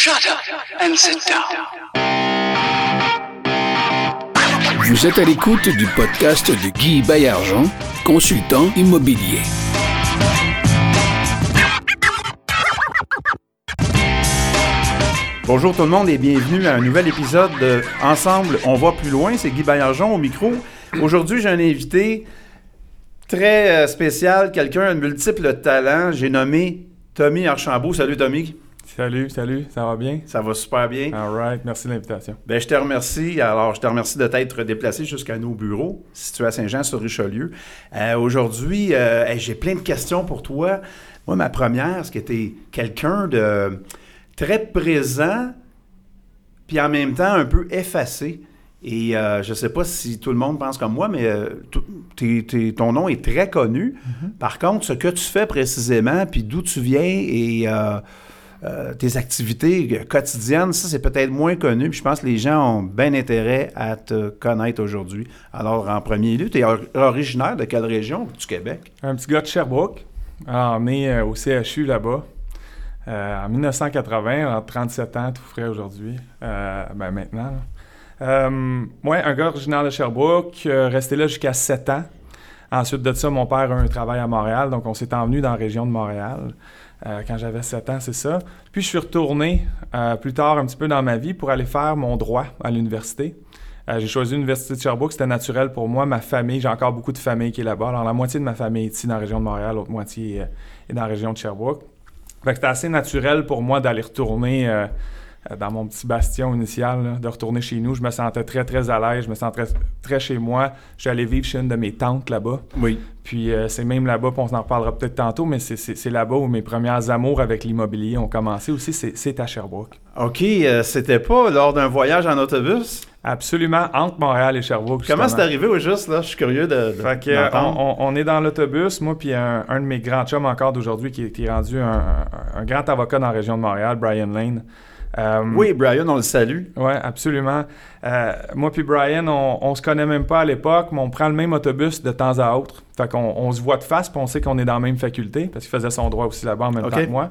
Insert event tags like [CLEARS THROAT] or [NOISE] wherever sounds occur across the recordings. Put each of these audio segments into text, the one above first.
Shut up and sit down. Vous êtes à l'écoute du podcast de Guy Bayargent, consultant immobilier. Bonjour tout le monde et bienvenue à un nouvel épisode de Ensemble, on va plus loin. C'est Guy Bayargent au micro. Aujourd'hui, j'ai un invité très euh, spécial, quelqu'un de multiples talents. J'ai nommé Tommy Archambault. Salut Tommy. Salut, salut, ça va bien? Ça va super bien. All right, merci de l'invitation. Ben, je te remercie. Alors, je te remercie de t'être déplacé jusqu'à nos bureaux, situés à Saint-Jean-sur-Richelieu. Euh, Aujourd'hui, euh, hey, j'ai plein de questions pour toi. Moi, ma première, c'est que tu es quelqu'un de très présent, puis en même temps un peu effacé? Et euh, je ne sais pas si tout le monde pense comme moi, mais euh, ton nom est très connu. Par contre, ce que tu fais précisément, puis d'où tu viens et euh, euh, tes activités quotidiennes, ça, c'est peut-être moins connu. Puis je pense que les gens ont bien intérêt à te connaître aujourd'hui. Alors, en premier lieu, tu es originaire de quelle région du Québec? Un petit gars de Sherbrooke, alors, né euh, au CHU là-bas, euh, en 1980, à 37 ans, tout frais aujourd'hui, euh, ben maintenant. Euh, ouais, un gars originaire de Sherbrooke, euh, resté là jusqu'à 7 ans. Ensuite de ça, mon père a un travail à Montréal, donc on s'est envenu dans la région de Montréal. Euh, quand j'avais 7 ans, c'est ça. Puis je suis retourné euh, plus tard un petit peu dans ma vie pour aller faire mon droit à l'université. Euh, j'ai choisi l'Université de Sherbrooke, c'était naturel pour moi. Ma famille, j'ai encore beaucoup de famille qui est là-bas. Alors, la moitié de ma famille est ici dans la région de Montréal, l'autre moitié euh, est dans la région de Sherbrooke. Fait que c'était assez naturel pour moi d'aller retourner dans mon petit bastion initial, là, de retourner chez nous. Je me sentais très, très à l'aise, je me sentais très, très chez moi. Je suis allé vivre chez une de mes tantes là-bas. Oui. Puis euh, c'est même là-bas, puis on en reparlera peut-être tantôt, mais c'est- là-bas où mes premières amours avec l'immobilier ont commencé aussi, c'est à Sherbrooke. OK, euh, c'était pas lors d'un voyage en autobus? Absolument, entre Montréal et Sherbrooke. Comment c'est arrivé au juste, là? Je suis curieux de, de- Fait que, euh, on, est dans l'autobus, moi puis un, un de mes grands chums encore d'aujourd'hui qui, est- qui est rendu un, un- un grand avocat dans la région de Montréal, Brian Lane. Euh, Oui, Brian, on le salue. Oui, absolument. Euh, moi puis Brian, on, on se connaît même pas à l'époque, mais on prend le même autobus de temps à autre. Fait qu'on on se voit de face, puis on sait qu'on est dans la même faculté, parce qu'il faisait son droit aussi là-bas en même temps que moi.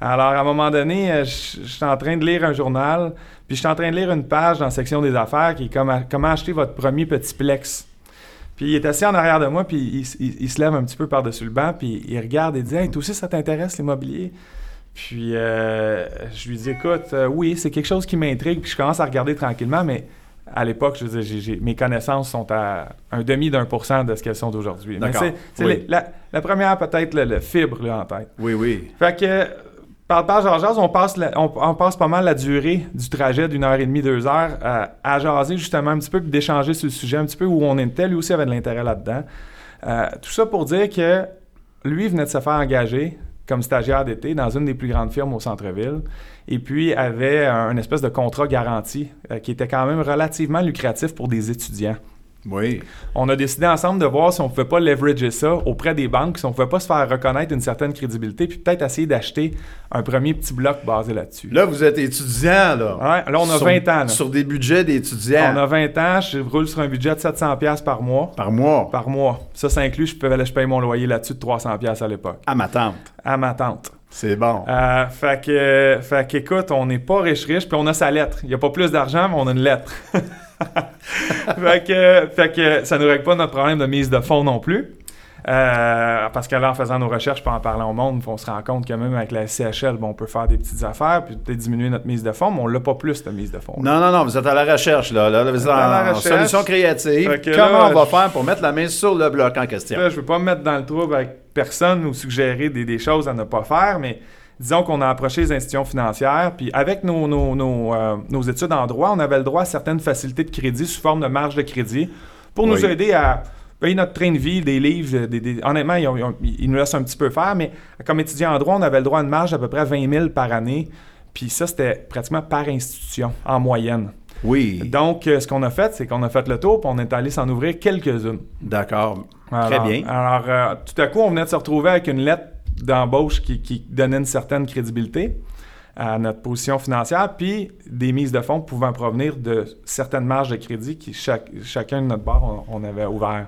Alors, à un moment donné, euh, je je suis en train de lire un journal, puis je suis en train de lire une page dans la section des affaires qui est comme à- comment acheter votre premier petit plex. Puis il est assis en arrière de moi, puis il, s- il- il se lève un petit peu par-dessus le banc, puis il regarde et dit Hey, toi aussi, ça t'intéresse l'immobilier Puis euh, je lui dis Écoute, euh, oui, c'est quelque chose qui m'intrigue, puis je commence à regarder tranquillement, mais à l'époque, je veux dire, mes connaissances sont à un demi d'un pour cent de ce qu'elles sont d'aujourd'hui. D'accord. c'est Oui. la, la première, peut-être, le, le fibre là, en tête. Oui, oui. Fait que, par le page Georges, on passe, la- on, on passe pas mal la durée du trajet d'une heure et demie, deux heures à, à jaser justement un petit peu, puis d'échanger sur le sujet, un petit peu où on était. Lui aussi avait de l'intérêt là-dedans. Euh, tout ça pour dire que lui venait de se faire engager comme stagiaire d'été dans une des plus grandes firmes au centre-ville, et puis avait un, espèce de contrat garanti euh, qui était quand même relativement lucratif pour des étudiants. Oui. On a décidé ensemble de voir si on ne pouvait pas leverager ça auprès des banques, si on ne pouvait pas se faire reconnaître une certaine crédibilité, puis peut-être essayer d'acheter un premier petit bloc basé là-dessus. Là, vous êtes étudiant, là. Ouais, là, on a Sur- 20 ans. là. Sur des budgets d'étudiants. On a 20 ans, je roule sur un budget de 700$ piastres par mois. Par mois. Par mois. Ça, ça inclut, je, peux, je paye mon loyer là-dessus de 300$ piastres à l'époque, À ma tante. à ma tante. C'est bon. Euh, fait que, fait qu'écoute, on n'est pas riche-riche, puis on a sa lettre. Il n'y a pas plus d'argent, mais on a une lettre. [LAUGHS] fait, que, fait que ça ne nous règle pas notre problème de mise de fonds non plus. Euh, parce que là, en faisant nos recherches, puis en parlant au monde, on se rend compte que même avec la CHL, bon, on peut faire des petites affaires, puis peut-être diminuer notre mise de fonds, mais on l'a pas plus, cette mise de fonds. Non, non, non, vous êtes à la recherche, là. là vous êtes à la recherche. solution créative. Comment là, on va je- faire pour mettre la main sur le bloc en question? Là, je veux pas me mettre dans le trouble avec personne ou suggérer des, des choses à ne pas faire, mais disons qu'on a approché les institutions financières, puis avec nos, nos, nos, euh, nos études en droit, on avait le droit à certaines facilités de crédit sous forme de marge de crédit pour nous Oui. aider à payer notre train de vie, des livres. Des, des- honnêtement, ils, ont- ils ont- ils nous laissent un petit peu faire, mais comme étudiant en droit, on avait le droit à une marge d'à peu près 20 000 par année. Puis ça, c'était pratiquement par institution, en moyenne. Oui. Donc, euh, ce qu'on a fait, c'est qu'on a fait le tour, puis on est allé s'en ouvrir quelques-unes. D'accord. Très Alors- bien. Alors, euh, tout à coup, on venait de se retrouver avec une lettre d'embauche qui, qui donnait une certaine crédibilité à notre position financière, puis des mises de fonds pouvant provenir de certaines marges de crédit qui, chaque, chacun de notre bord, on, on avait ouvert.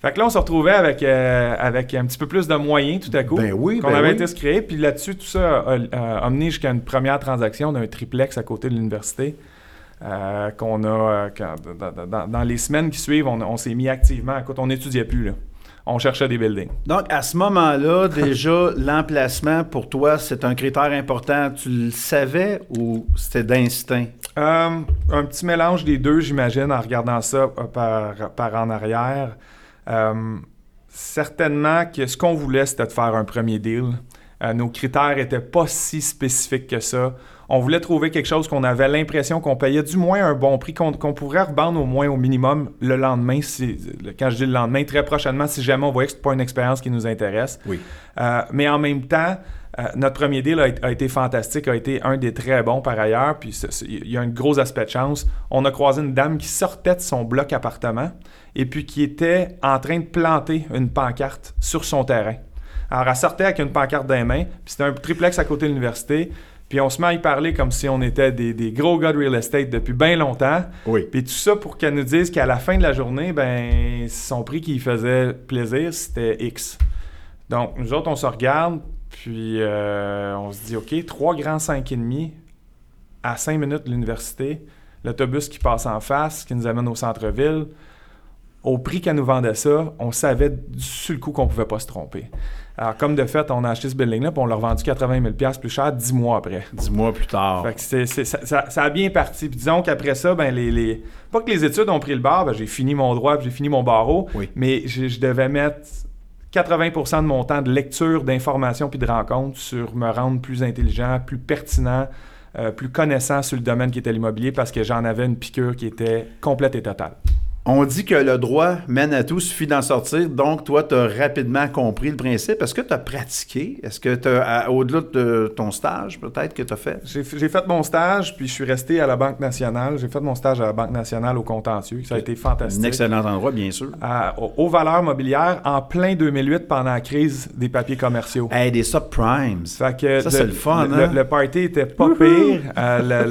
Fait que là, on se retrouvait avec, euh, avec un petit peu plus de moyens tout à coup. Ben oui, qu'on ben avait oui. été se créer. Puis là-dessus, tout ça a, a amené jusqu'à une première transaction d'un triplex à côté de l'université. Euh, qu'on a euh, quand- dans, les semaines qui suivent, on, on s'est mis activement. Écoute, on n'étudiait plus là. On cherchait des buildings. Donc, à ce moment-là, [LAUGHS] déjà, l'emplacement, pour toi, c'est un critère important. Tu le savais ou c'était d'instinct? Euh, un petit mélange des deux, j'imagine, en regardant ça par, par en arrière. Euh, certainement que ce qu'on voulait, c'était de faire un premier deal. Nos critères n'étaient pas si spécifiques que ça. On voulait trouver quelque chose qu'on avait l'impression qu'on payait du moins un bon prix, qu'on pourrait revendre au moins au minimum le lendemain. Si, quand je dis le lendemain, très prochainement, si jamais on voyait que ce n'est pas une expérience qui nous intéresse. Oui. Euh, mais en même temps, euh, notre premier deal a, a été fantastique, a été un des très bons par ailleurs. Puis il y a un gros aspect de chance. On a croisé une dame qui sortait de son bloc appartement et puis qui était en train de planter une pancarte sur son terrain. Alors, elle sortait avec une pancarte dans les mains, puis c'était un triplex à côté de l'université. Puis on se met à y parler comme si on était des, des gros gars de real estate depuis bien longtemps. Oui. Puis tout ça pour qu'elle nous dise qu'à la fin de la journée, ben son prix qui lui faisait plaisir, c'était X. Donc, nous autres, on se regarde, puis euh, on se dit, OK, trois grands 5,5 à 5 minutes de l'université, l'autobus qui passe en face, qui nous amène au centre-ville. Au prix qu'elle nous vendait ça, on savait du sur le coup qu'on pouvait pas se tromper. Alors, comme de fait, on a acheté ce building-là, puis on l'a revendu 80 000 plus cher 10 mois après. Dix mois plus tard. Fait que ça, ça- ça a bien parti. Puis disons qu'après ça, ben les, les- pas que les études ont pris le bar, ben j'ai fini mon droit, puis j'ai fini mon barreau, Oui. mais je, je devais mettre 80% de mon temps de lecture, d'information puis de rencontre sur me rendre plus intelligent, plus pertinent, euh, plus connaissant sur le domaine qui était l'immobilier parce que j'en avais une piqûre qui était complète et totale. On dit que le droit mène à tout, suffit d'en sortir. Donc, toi, tu as rapidement compris le principe. Est-ce que tu as pratiqué? Est-ce que tu as, au-delà de ton stage, peut-être, que tu as fait? J'ai fait mon stage, puis je suis resté à la Banque nationale. J'ai fait mon stage à la Banque nationale au contentieux. Ça a été fantastique. Un excellent endroit, bien sûr. à- aux, valeurs mobilières en plein 2008 pendant la crise des papiers commerciaux. Hey, des subprimes. Fait que Ça, c'est le fun, le, hein? le party était pas pire. Euh,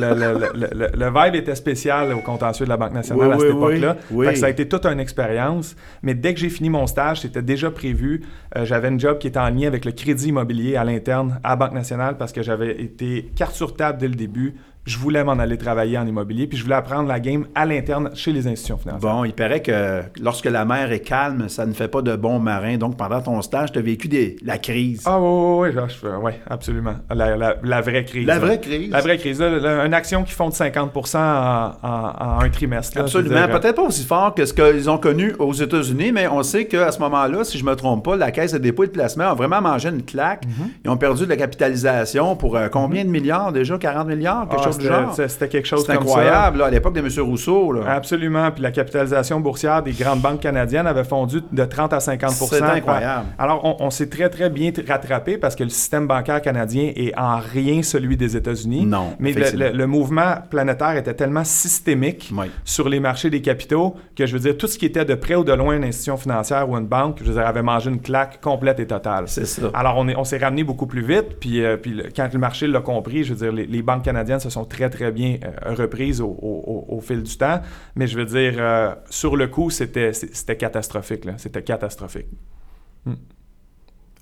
le, vibe était spécial au contentieux de la Banque nationale Oui, à cette oui. époque-là. Oui. Fait que ça a été toute une expérience. Mais dès que j'ai fini mon stage, c'était déjà prévu. Euh, j'avais une job qui était en lien avec le crédit immobilier à l'interne à la Banque nationale parce que j'avais été carte sur table dès le début. Je voulais m'en aller travailler en immobilier, puis je voulais apprendre la game à l'interne chez les institutions financières. Bon, il paraît que lorsque la mer est calme, ça ne fait pas de bons marins. Donc, pendant ton stage, tu as vécu des- la crise. Ah oui, oui, oui, oui, absolument. La, la- la vraie crise. la là. vraie crise. La vraie crise. là, là, une action qui fond de 50 en, en- en un trimestre. Absolument. dire, Peut-être pas aussi fort que ce qu'ils ont connu aux États-Unis, mais on sait qu'à ce moment-là, si je me trompe pas, la Caisse de dépôt et de placement a vraiment mangé une claque. Mhm. Ils ont perdu de la capitalisation pour euh, combien de milliards déjà? 40 milliards? Quelque ah, chose c'était- genre? c'était- C'était quelque chose comme incroyable, là, à l'époque de M. Rousseau. Là. Absolument. Puis la capitalisation boursière des grandes banques canadiennes avait fondu de 30 à 50% C'est incroyable. Alors, on, on s'est très, très bien rattrapé parce que le système bancaire canadien est en rien celui des États-Unis. Non, Mais le, effectivement. le- le mouvement planétaire était tellement systémique Oui. sur les marchés des capitaux que je veux dire, tout ce qui était de près ou de loin une institution financière ou une banque, je veux dire, avait mangé une claque complète et totale. C'est ça. Alors, on est- on s'est ramené beaucoup plus vite, puis, euh, puis le- quand le marché l'a compris, je veux dire, les, les banques canadiennes se sont très, très bien euh, reprises au, fil du temps. Mais je veux dire, euh, sur le coup, c'était catastrophique. C'était catastrophique.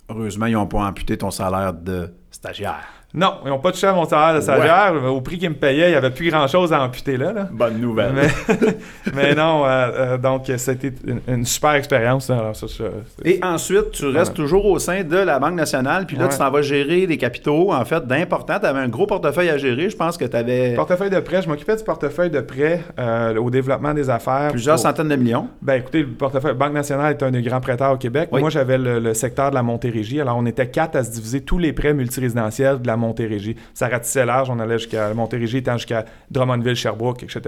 Heureusement, ils n'ont pas amputé ton salaire de stagiaire. Non, ils n'ont pas touché à mon salaire de stagiaire. Au prix qu'ils me payaient, il n'y avait plus grand-chose à amputer là. là. Bonne nouvelle. Mais, [LAUGHS] mais non, euh, euh, donc c'était une, une super expérience. c'est- Et ensuite, tu restes Ouais. toujours au sein de la Banque nationale, puis là, Ouais. tu t'en vas gérer des capitaux, en fait, d'importants. Tu avais un gros portefeuille à gérer. Je pense que tu avais Portefeuille de prêt, je m'occupais du portefeuille de prêt euh, au développement des affaires. plusieurs Pour- centaines de millions. Ben écoutez, le portefeuille Banque nationale est un des grands prêteurs au Québec. Oui. Moi, j'avais le, le secteur de la Montérégie. Alors, on était quatre à se diviser tous les prêts multirésidentiels de la Montérégie. Ça ratissait large. On allait jusqu'à Montérégie, étant jusqu'à Drummondville, Sherbrooke, etc.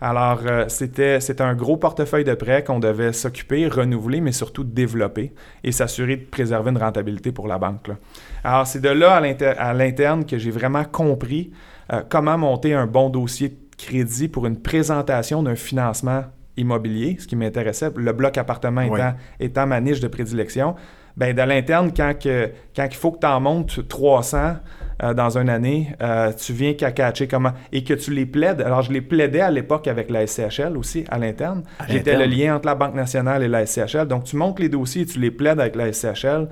Alors, euh, c'était c'était un gros portefeuille de prêts qu'on devait s'occuper, renouveler, mais surtout développer et s'assurer de préserver une rentabilité pour la banque. là. Alors, c'est de là à l'inter- à l'interne que j'ai vraiment compris euh, comment monter un bon dossier de crédit pour une présentation d'un financement immobilier, ce qui m'intéressait, le bloc appartement Oui. étant, étant ma niche de prédilection. Ben, de l'interne, quand, que- quand il faut que tu en montes 300 euh, dans une année, euh, tu viens qu'à catcher comment. Et que tu les plaides. Alors, je les plaidais à l'époque avec la SCHL aussi, à l'interne. J'étais le lien entre la Banque nationale et la SCHL. Donc, tu montes les dossiers et tu les plaides avec la SCHL.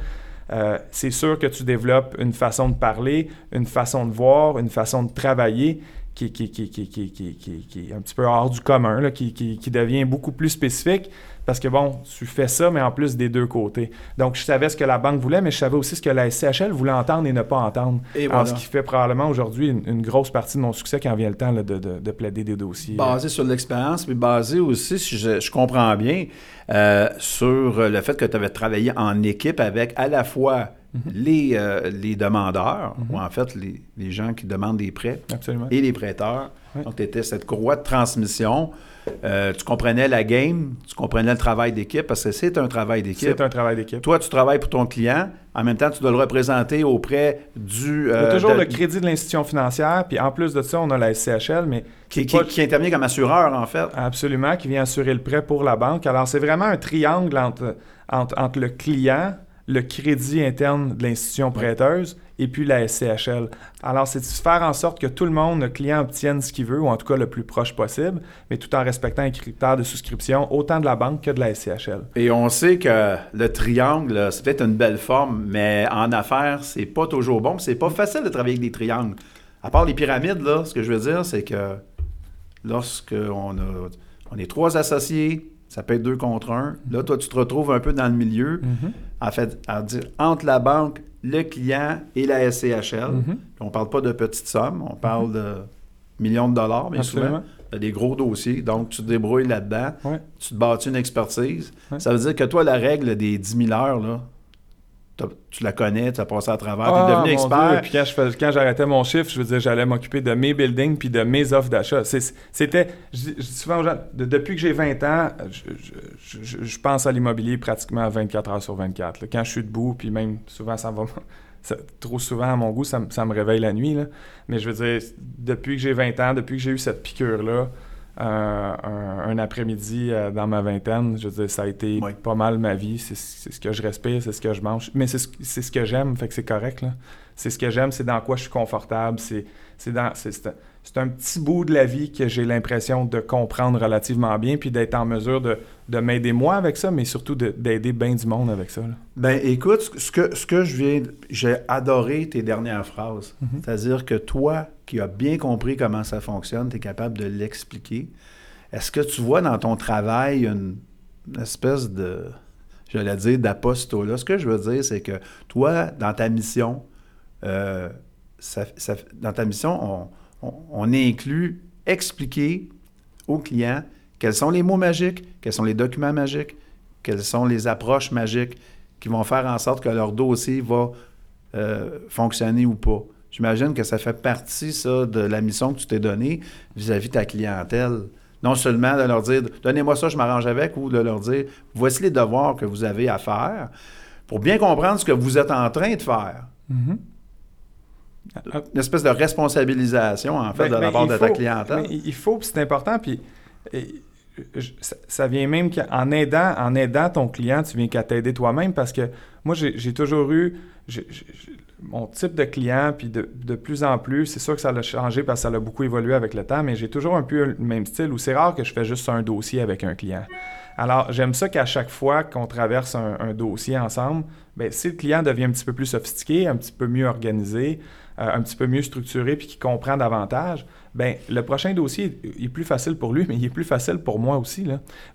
Euh, c'est sûr que tu développes une façon de parler, une façon de voir, une façon de travailler qui, qui, qui, qui, qui, qui, qui- qui est un petit peu hors du commun, là, qui, qui, qui devient beaucoup plus spécifique parce que, bon, tu fais ça, mais en plus des deux côtés. Donc, je savais ce que la banque voulait, mais je savais aussi ce que la SCHL voulait entendre et ne pas entendre. Et Alors, voilà. ce qui fait probablement aujourd'hui une, une grosse partie de mon succès quand vient le temps là, de, de, de plaider des dossiers. Basé sur l'expérience, mais basé aussi, si je, je comprends bien, euh, sur le fait que tu avais travaillé en équipe avec à la fois les, euh, les demandeurs, ou en fait les, les gens qui demandent des prêts, Absolument. et les prêteurs. Donc, tu étais cette courroie de transmission. Euh, tu comprenais la game, tu comprenais le travail d'équipe, parce que c'est un travail d'équipe. C'est un travail d'équipe. Toi, tu travailles pour ton client. En même temps, tu dois le représenter auprès du... Il y a euh, toujours de- le crédit de l'institution financière, puis en plus de ça, on a la SCHL, mais qui, qui, pas- qui intervient comme assureur, en fait. Absolument, qui vient assurer le prêt pour la banque. Alors, c'est vraiment un triangle entre, entre, entre le client, le crédit interne de l'institution prêteuse et puis la SCHL. Alors, c'est de faire en sorte que tout le monde, le client, obtienne ce qu'il veut, ou en tout cas le plus proche possible, mais tout en respectant les critères de souscription, autant de la banque que de la SCHL. Et on sait que le triangle, c'est peut-être une belle forme, mais en affaires, c'est pas toujours bon. C'est pas facile de travailler avec des triangles. À part les pyramides, là, ce que je veux dire, c'est que lorsque on, a, on est trois associés, ça peut être deux contre un. Là, toi, tu te retrouves un peu dans le milieu, en fait, à dire entre la banque, le client et la SCHL. Mhm. Puis on parle pas de petites sommes, on parle de millions de dollars, bien souvent. Absolument. Il y a des gros dossiers, donc tu te débrouilles là-dedans Ouais. tu te bâtis une expertise. Ouais. Ça veut dire que toi, la règle des 10 000 heures, là, tu la connais, tu as passé à travers, tu Ah, es devenu mon expert. Dieu, Puis quand, je fais- quand j'arrêtais mon chiffre, je veux dire, j'allais m'occuper de mes buildings puis de mes offres d'achat. C'était, je dis souvent aux gens, de- depuis que j'ai 20 ans, je, je- je- je pense à l'immobilier pratiquement 24 heures sur 24. là. Quand je suis debout, puis même souvent, ça va. [LAUGHS] ça- trop souvent, à mon goût, ça, me- ça me réveille la nuit. là. Mais je veux dire, depuis que j'ai 20 ans, depuis que j'ai eu cette piqûre-là, euh, un, un après-midi euh, dans ma vingtaine, je veux dire, ça a été Oui. pas mal ma vie. C'est ce que je respire, c'est ce que je mange. Mais c'est ce, que j'aime, fait que c'est correct. C'est ce que j'aime, c'est dans quoi je suis confortable. C'est un, petit bout de la vie que j'ai l'impression de comprendre relativement bien, puis d'être en mesure de, de m'aider moi avec ça, mais surtout de- d'aider bien du monde avec ça. là. Ben écoute, ce- que, ce que je viens. J'ai adoré tes dernières phrases. Mhm. C'est-à-dire que toi, qui as bien compris comment ça fonctionne, tu es capable de l'expliquer. Est-ce que tu vois dans ton travail une, espèce de. J'allais dire d'apostolat? Ce que je veux dire, c'est que toi, dans ta mission, euh, dans ta mission, on, on- on inclut expliquer aux clients quels sont les mots magiques, quels sont les documents magiques, quelles sont les approches magiques qui vont faire en sorte que leur dossier va euh, fonctionner ou pas. J'imagine que ça fait partie, ça, de la mission que tu t'es donnée vis-à-vis de ta clientèle. Non seulement de leur dire donnez-moi ça, je m'arrange avec, ou de leur dire voici les devoirs que vous avez à faire pour bien comprendre ce que vous êtes en train de faire. Ah, Une espèce de responsabilisation, en fait, Ben, de la ben, part de ta clientèle. il faut, puis c'est important, puis et, je- ça, ça vient même qu'en aidant, en aidant ton client, tu viens qu'à t'aider toi-même parce que moi, j'ai toujours eu mon type de client, puis de, de plus en plus, c'est sûr que ça a changé parce que ça a beaucoup évolué avec le temps, mais j'ai toujours un peu le même style où c'est rare que je fais juste un dossier avec un client. Alors, j'aime ça qu'à chaque fois qu'on traverse un, dossier ensemble, ben, si le client devient un petit peu plus sophistiqué, un petit peu mieux organisé, euh, un petit peu mieux structuré, puis qu'il comprend davantage, ben, le prochain dossier est plus facile pour lui, [LAUGHS] mais il est plus facile pour moi aussi.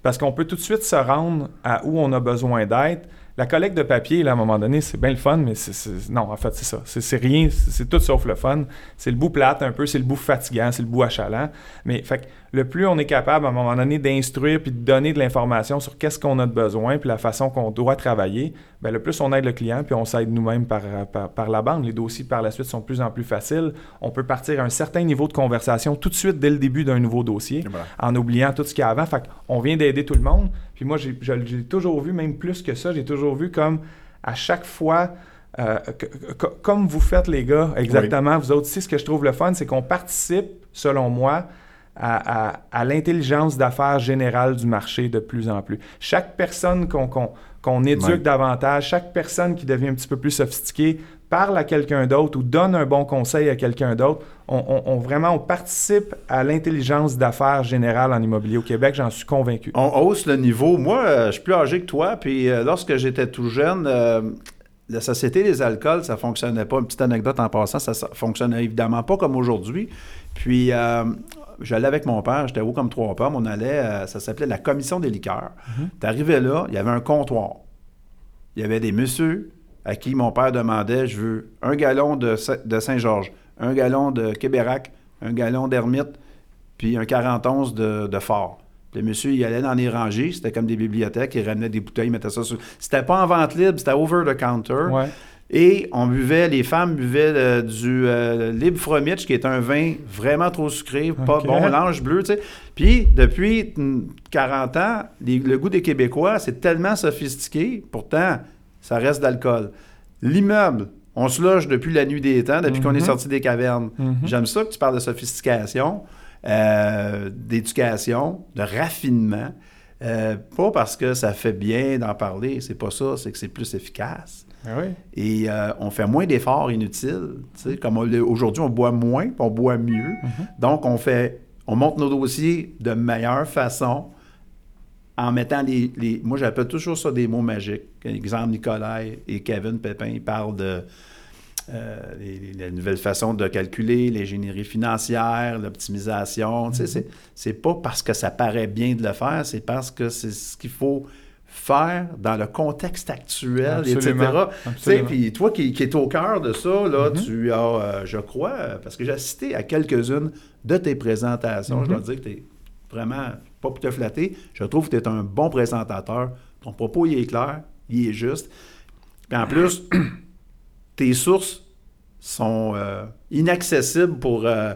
Parce qu'on peut tout de suite se rendre à où on a besoin d'être. La collecte de papier, là, à un moment donné, c'est bien le fun, mais c'est, non, en fait, c'est ça. C'est, c'est rien, c'est, tout sauf le fun. C'est le bout plate un peu, c'est le bout fatigant, c'est le bout achalant. Mais fait que le plus on est capable, à un moment donné, d'instruire puis de donner de l'information sur qu'est-ce qu'on a de besoin puis la façon qu'on doit travailler, ben, le plus on aide le client puis on s'aide nous-mêmes par, par, par la banque. Les dossiers, par la suite, sont de plus en plus faciles. On peut partir à un certain niveau de conversation tout de suite dès le début d'un nouveau dossier voilà. en oubliant tout ce qu'il y a avant. Fait on vient d'aider tout le monde. Puis moi, j'ai, toujours vu, même plus que ça, j'ai toujours vu comme à chaque fois, euh, que- que- comme vous faites les gars, exactement, vous autres aussi, ce que je trouve le fun, c'est qu'on participe, selon moi, à, à- à l'intelligence d'affaires générale du marché de plus en plus. Chaque personne qu'on qu'on- qu'on éduque Ouais. davantage, chaque personne qui devient un petit peu plus sophistiquée, parle à quelqu'un d'autre ou donne un bon conseil à quelqu'un d'autre, on, on- on- vraiment on participe à l'intelligence d'affaires générale en immobilier au Québec, j'en suis convaincu. On hausse le niveau. Moi, euh, je suis plus âgé que toi, puis euh, lorsque j'étais tout jeune, euh, la Société des alcools, ça fonctionnait pas. Une petite anecdote en passant, ça, ça fonctionnait évidemment pas comme aujourd'hui. Puis, j'allais avec mon père, j'étais haut comme trois pommes, on allait, ça s'appelait la commission des liqueurs. T'arrivais là, il y avait un comptoir. Il y avait des messieurs à qui mon père demandait, je veux un gallon de Saint-Georges, un gallon de Québérac, un gallon d'Hermite, puis un 41 de, de Fort. Le monsieur, il allait dans les rangées, c'était comme des bibliothèques, il ramenait des bouteilles, il mettait ça sur... C'était pas en vente libre, c'était over the counter. Ouais. Et on buvait, les femmes buvaient euh, du euh, qui est un vin vraiment trop sucré, pas bon, l'ange bleu, tu sais. Puis, depuis mm, 40 ans, les- le goût des Québécois, c'est tellement sophistiqué, pourtant, ça reste d'alcool. L'immeuble, on se loge depuis la nuit des temps, depuis qu'on est Mhm. sorti des cavernes. Mhm. J'aime ça que tu parles de sophistication, euh, d'éducation, de raffinement. Euh, pas parce que ça fait bien d'en parler, c'est pas ça, c'est que c'est plus efficace. Ben oui. Et euh, on fait moins d'efforts inutiles. Comme aujourd'hui, on boit moins, on boit mieux. Donc, on fait, on monte nos dossiers de meilleure façon en mettant les. les- moi, j'appelle toujours ça des mots magiques. Exemple, Nicolas et Kevin Pépin, ils parlent de. euh, les, la nouvelle façon de calculer, l'ingénierie financière, l'optimisation. Tu sais, c'est- c'est pas parce que ça paraît bien de le faire, c'est parce que c'est ce qu'il faut faire dans le contexte actuel, etc. Absolument. Tu sais, Absolument. puis toi qui, qui es au cœur de ça, là, Mhm. tu as, euh, je crois, parce que j'ai assisté à quelques-unes de tes présentations, je dois dire que tu es vraiment pas pour te flatter, je trouve que tu es un bon présentateur. Ton propos, il est clair, il est juste. Puis en plus, [CLEARS THROAT] tes sources sont euh, inaccessibles pour, euh,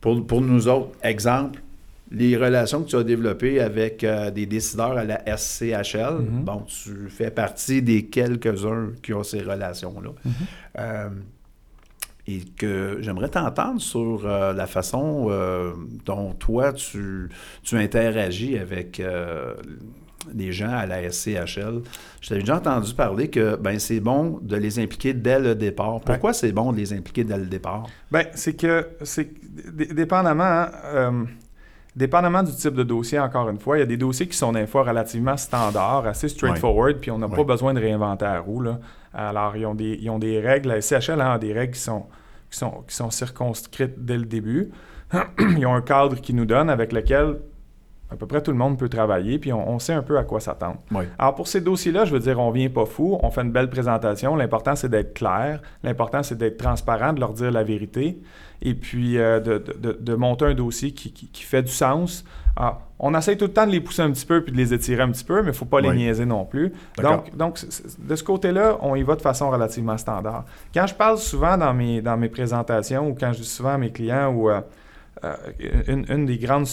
pour, pour nous autres. Exemple, les relations que tu as développées avec euh, des décideurs à la SCHL. Mhm. Bon, tu fais partie des quelques-uns qui ont ces relations-là. Mhm. Euh, et que j'aimerais t'entendre sur euh, la façon euh, dont toi, tu, tu interagis avec euh, les gens à la SCHL. Je t'avais déjà entendu parler que ben, c'est bon de les impliquer dès le départ. Pourquoi c'est bon de les impliquer dès le départ? Ben, c'est que, c'est dépendamment, hein, euh, dépendamment du type de dossier, encore une fois, il y a des dossiers qui sont des fois relativement standards, assez straightforward, puis on n'a pas besoin de réinventer la roue. Là. Alors, ils ont, des, ils ont des règles, la SCHL a des règles qui sont, qui sont, qui sont circonscrites dès le début. [CLEARS THROAT] ils ont un cadre qui nous donne avec lequel à peu près tout le monde peut travailler, puis on, on sait un peu à quoi s'attendre. Oui. Alors pour ces dossiers-là, je veux dire, on vient pas fou, on fait une belle présentation. L'important, c'est d'être clair. L'important, c'est d'être transparent, de leur dire la vérité, et puis euh, de, de- monter un dossier qui, qui- qui fait du sens. Ah, on essaie tout le temps de les pousser un petit peu puis de les étirer un petit peu, mais il ne faut pas les Oui. niaiser non plus. Donc, donc de ce côté-là, on y va de façon relativement standard. Quand je parle souvent dans mes, dans mes présentations ou quand je dis souvent à mes clients ou euh, euh, une, une des grandes,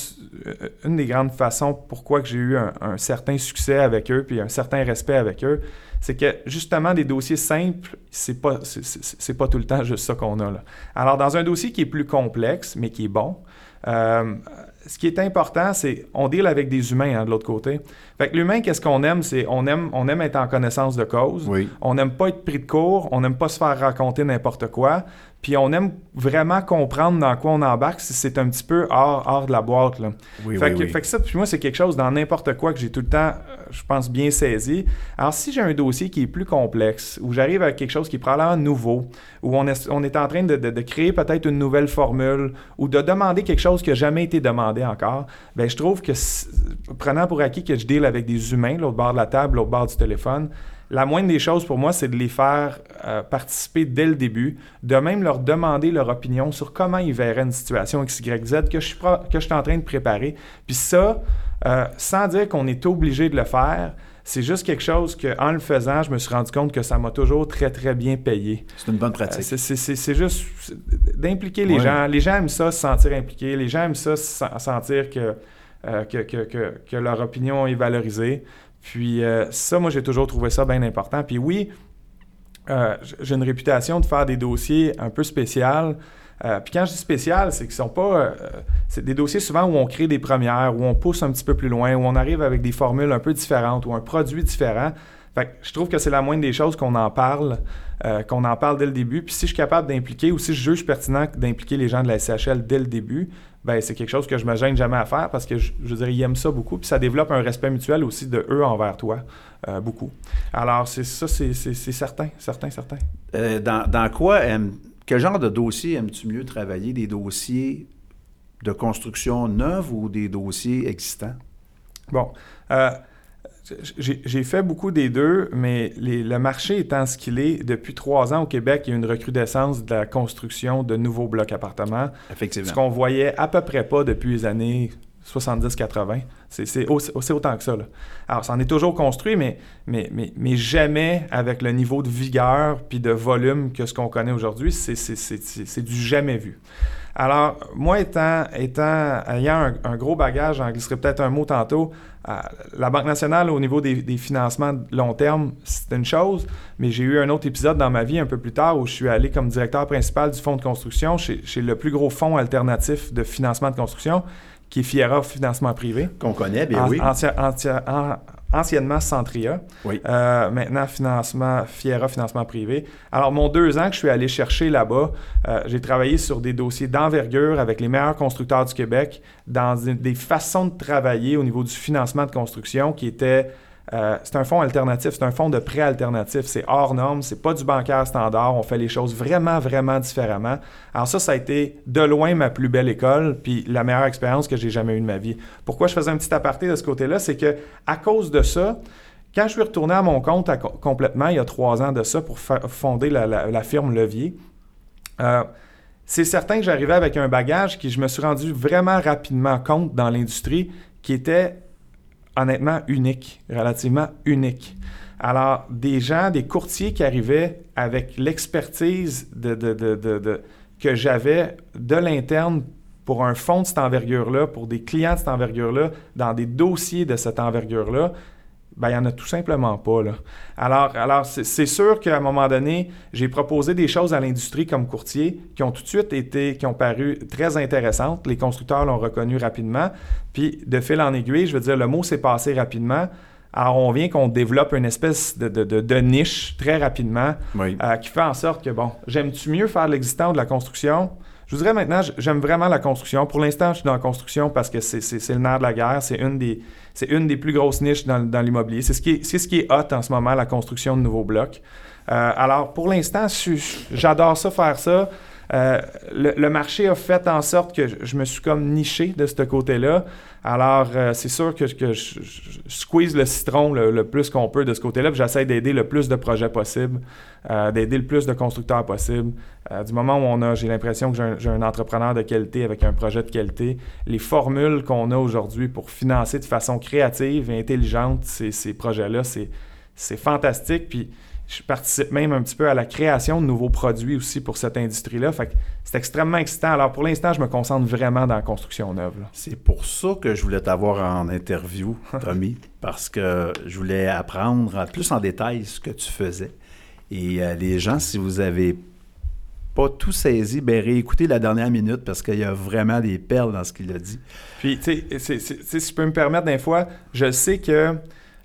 euh, une des grandes façons pourquoi que j'ai eu un, un certain succès avec eux puis un certain respect avec eux, c'est que justement des dossiers simples, c'est pas c'est pas tout le temps juste ça qu'on a là. Alors dans un dossier qui est plus complexe mais qui est bon, euh, ce qui est important, c'est on deal avec des humains hein, de l'autre côté. Fait que l'humain, qu'est-ce qu'on aime, c'est on aime on aime être en connaissance de cause. Oui. On n'aime pas être pris de court, on n'aime pas se faire raconter n'importe quoi, puis on aime vraiment comprendre dans quoi on embarque si c'est un petit peu hors, hors de la boîte. Là. Oui, fait, oui, que, oui. fait que ça, puis moi, c'est quelque chose dans n'importe quoi que j'ai tout le temps, euh, je pense, bien saisi. Alors, si j'ai un dossier qui est plus complexe, où j'arrive avec quelque chose qui est probablement nouveau, où on est, on est en train de, de- de créer peut-être une nouvelle formule, ou de demander quelque chose qui n'a jamais été demandé encore, ben je trouve que, prenant pour acquis que je deal avec des humains, l'autre bord de la table, l'autre bord du téléphone, la moindre des choses pour moi, c'est de les faire euh, participer dès le début, de même leur demander leur opinion sur comment ils verraient une situation X, Y, Z que je suis, que je suis en train de préparer. Puis ça, euh, sans dire qu'on est obligé de le faire, c'est juste quelque chose que, en le faisant, je me suis rendu compte que ça m'a toujours très, très bien payé. C'est une bonne Euh, pratique. c'est- c'est juste d'impliquer les Ouais. gens. Les gens aiment ça, se sentir impliqués. Les gens aiment ça, se sen- sentir que, euh, que, leur opinion est valorisée. Puis euh, ça, moi, j'ai toujours trouvé ça bien important. Puis oui, euh, j'ai une réputation de faire des dossiers un peu spéciaux. Puis quand je dis spécial, c'est qu'ils sont pas. c'est des dossiers souvent où on crée des premières, où on pousse un petit peu plus loin, où on arrive avec des formules un peu différentes ou un produit différent. Fait que je trouve que c'est la moindre des choses qu'on en parle, euh, qu'on en parle dès le début. Puis si je suis capable d'impliquer ou si je juge pertinent d'impliquer les gens de la SCHL dès le début, ben c'est quelque chose que je me gêne jamais à faire parce que je, dire, ils aiment ça beaucoup. Puis ça développe un respect mutuel aussi de eux envers toi, euh, beaucoup. Alors c'est ça, c'est certain, certain, certain. Euh, dans, dans quoi quel genre de dossier aimes-tu mieux travailler? Des dossiers de construction neuve ou des dossiers existants? Bon, euh, j'ai j'ai fait beaucoup des deux, mais les- le marché étant ce qu'il est, depuis trois ans au Québec, il y a une recrudescence de la construction de nouveaux blocs appartements, ce Effectivement. qu'on voyait à peu près pas depuis les années 70-80. C'est autant que ça. Là. Alors, ça en est toujours construit, mais, mais, mais, mais jamais avec le niveau de vigueur puis de volume que ce qu'on connaît aujourd'hui. C'est- du jamais vu. Alors, moi, étant, étant ayant un, gros bagage, j'en glisserai peut-être un mot tantôt, euh, la Banque nationale, au niveau des, des financements long terme, c'est une chose, mais j'ai eu un autre épisode dans ma vie un peu plus tard où je suis allé comme directeur principal du fonds de construction chez le plus gros fonds alternatif de financement de construction, qui est Fiera Financement Privé. Qu'on connaît, bien oui. anci- anci- an- anciennement Centria. Oui. Euh, maintenant, financement, Fiera Financement Privé. Alors, mon deux ans que je suis allé chercher là-bas, euh, j'ai travaillé sur des dossiers d'envergure avec les meilleurs constructeurs du Québec dans des, des façons de travailler au niveau du financement de construction qui étaient. Euh, c'est un fonds alternatif, c'est un fonds de prêt alternatif, c'est hors norme, c'est pas du bancaire standard, on fait les choses vraiment, vraiment différemment. Alors ça, ça a été de loin ma plus belle école, puis la meilleure expérience que j'ai jamais eue de ma vie. Pourquoi je faisais un petit aparté de ce côté-là, c'est que à cause de ça, quand je suis retourné à mon compte complètement, il y a trois ans de ça, pour fonder la firme Levier, euh, c'est certain que j'arrivais avec un bagage qui je me suis rendu vraiment rapidement compte dans l'industrie qui était honnêtement unique, relativement unique. Alors, des gens, des courtiers qui arrivaient avec l'expertise que j'avais de l'interne pour un fonds de cette envergure-là, pour des clients de cette envergure-là, dans des dossiers de cette envergure-là, ben, il n'y en a tout simplement pas. Là. Alors, alors c'est sûr qu'à un moment donné, j'ai proposé des choses à l'industrie comme courtier qui ont tout de suite été, qui ont paru très intéressantes. Les constructeurs l'ont reconnu rapidement. Puis, de fil en aiguille, je veux dire, le mot s'est passé rapidement. Alors, on vient qu'on développe une espèce de, de- de- de niche très rapidement Oui. euh, qui fait en sorte que, bon, j'aime-tu mieux faire de l'existant ou de la construction? Je vous dirais maintenant, j'aime vraiment la construction. Pour l'instant, je suis dans la construction parce que c'est c'est- c'est le nerf de la guerre. C'est une des, c'est une des plus grosses niches dans, l'immobilier. C'est ce, qui est- hot en ce moment, la construction de nouveaux blocs. Euh, alors, pour l'instant, j'adore ça, faire ça. Euh, le, marché a fait en sorte que je me suis comme niché de ce côté-là. Alors, euh, c'est sûr que, je, squeeze le citron le, plus qu'on peut de ce côté-là. J'essaie d'aider le plus de projets possible, euh, d'aider le plus de constructeurs possible. Euh, du moment où on a, j'ai l'impression que j'ai un, entrepreneur de qualité avec un projet de qualité, les formules qu'on a aujourd'hui pour financer de façon créative et intelligente ces, projets-là, c'est, fantastique. Je participe même un petit peu à la création de nouveaux produits aussi pour cette industrie-là. Fait que c'est extrêmement excitant. Alors pour l'instant, je me concentre vraiment dans la construction neuve. C'est pour ça que je voulais t'avoir en interview, [LAUGHS] Tommy, parce que je voulais apprendre en- plus en détail ce que tu faisais. Et euh, les gens, si vous avez pas tout saisi, ben réécoutez la dernière minute parce qu'il y a vraiment des perles dans ce qu'il a dit. Puis, tu sais, si je peux me permettre, des fois, je sais que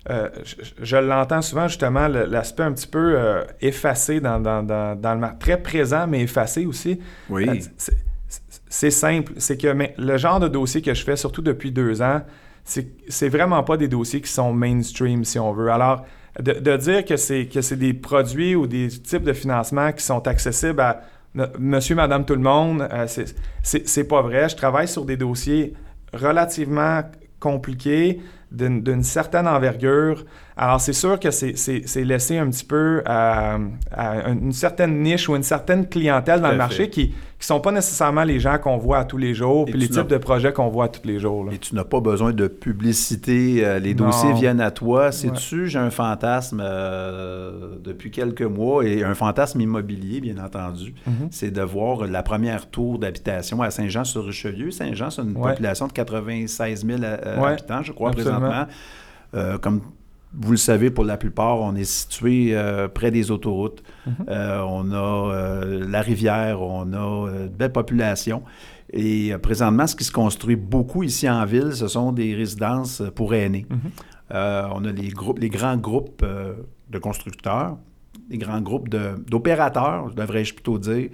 euh, je, je l'entends souvent, justement, l'aspect un petit peu euh, effacé dans, dans, dans, dans le mar- Très présent, mais effacé aussi. Oui. Euh, c'est- simple. C'est que mais, le genre de dossier que je fais, surtout depuis deux ans, c'est vraiment pas des dossiers qui sont mainstream, si on veut. Alors, de, de dire que c'est des produits ou des types de financement qui sont accessibles à monsieur, madame, tout le monde, euh, c'est pas vrai. Je travaille sur des dossiers relativement compliqués, d'une certaine envergure. Alors, c'est sûr que c'est- laissé un petit peu à, à une certaine niche ou une certaine clientèle dans le marché fait. qui ne sont pas nécessairement les gens qu'on voit à tous les jours, Et puis les types de projets qu'on voit à tous les jours. là. Et tu n'as pas besoin de publicité. euh, les Non. dossiers viennent à toi. Sais-tu, j'ai un fantasme euh, depuis quelques mois et un fantasme immobilier, bien entendu. Mhm. C'est de voir la première tour d'habitation à Saint-Jean-sur-Richelieu. Saint-Jean, c'est une Ouais. population de 96 000 euh, Ouais, habitants, je crois, absolument. présentement. Euh, comme vous le savez, pour la plupart, on est situé euh, près des autoroutes. Mhm. Euh, on a euh, la rivière, on a de belles populations. Et présentement, ce qui se construit beaucoup ici en ville, ce sont des résidences pour aînés. Mhm. On a les, groupes, les grands groupes de constructeurs, les grands groupes d'opérateurs, devrais-je plutôt dire,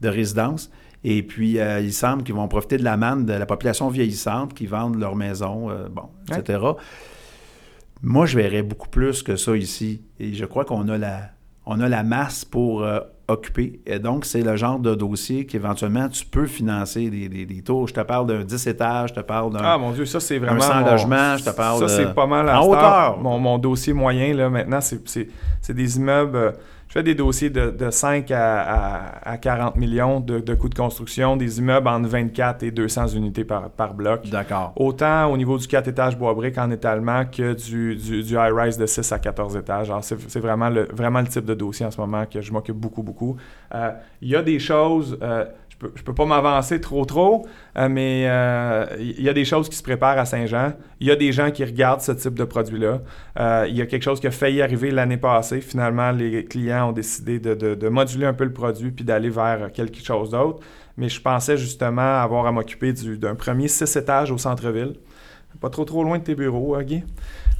de résidences. Et puis, euh, il semble qu'ils vont profiter de la manne de la population vieillissante qui vendent leurs maisons, euh, bon, Ouais. etc. Moi, je verrais beaucoup plus que ça ici. Et je crois qu'on a la, on a la masse pour euh, occuper. Et donc, c'est le genre de dossier qu'éventuellement, tu peux financer des, des, des tours. Je te parle d'un 10 étages, je te parle d'un... Ah mon Dieu, ça c'est vraiment. 100 mon- logements, je te parle Ça de- c'est pas mal à en hauteur. Mon, mon dossier moyen, là, maintenant, c'est- des immeubles. Je fais des dossiers de, de 5 à, à- à 40 millions de, de coûts de construction, des immeubles entre 24 et 200 unités par, par bloc. D'accord. Autant au niveau du 4 étages bois briques en étalement que du, du, du high-rise de 6 à 14 étages. Alors, c'est c'est vraiment le, vraiment le type de dossier en ce moment que je m'occupe beaucoup, beaucoup. Euh, Il y a des choses, euh, je peux, peux pas m'avancer trop, trop, euh, mais euh, il y a des choses qui se préparent à Saint-Jean. Il y a des gens qui regardent ce type de produit-là. Euh, il y a quelque chose qui a failli arriver l'année passée. Finalement, les clients ont décidé de, moduler un peu le produit puis d'aller vers quelque chose d'autre. Mais je pensais justement avoir à m'occuper du- d'un premier six étages au centre-ville. Pas trop trop loin de tes bureaux, hein.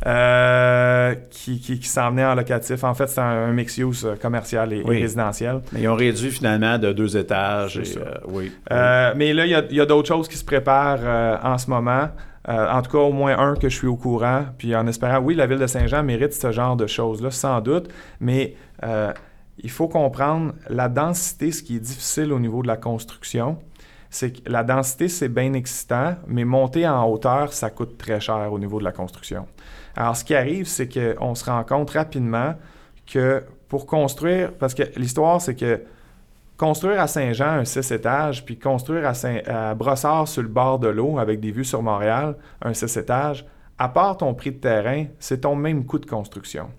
Euh, qui, qui, qui s'en venait en locatif. En fait, c'est un, un mix-use euh, commercial et, et Oui. résidentiel. Mais ils ont réduit finalement de deux étages. Et, euh, oui. Euh, mais là, il y a, a d'autres choses qui se préparent en ce moment. En tout cas, au moins un que je suis au courant. Puis en espérant, oui, la ville de Saint-Jean mérite ce genre de choses-là, sans doute. Mais il faut comprendre la densité, ce qui est difficile au niveau de la construction. C'est que la densité, c'est bien excitant, mais monter en hauteur, ça coûte très cher au niveau de la construction. Alors, ce qui arrive, c'est qu'on se rend compte rapidement que pour construire, parce que l'histoire, c'est que construire à Saint-Jean un 6 étages, puis construire à, Saint, Brossard sur le bord de l'eau avec des vues sur Montréal un 6 étages, à part ton prix de terrain, c'est ton même coût de construction.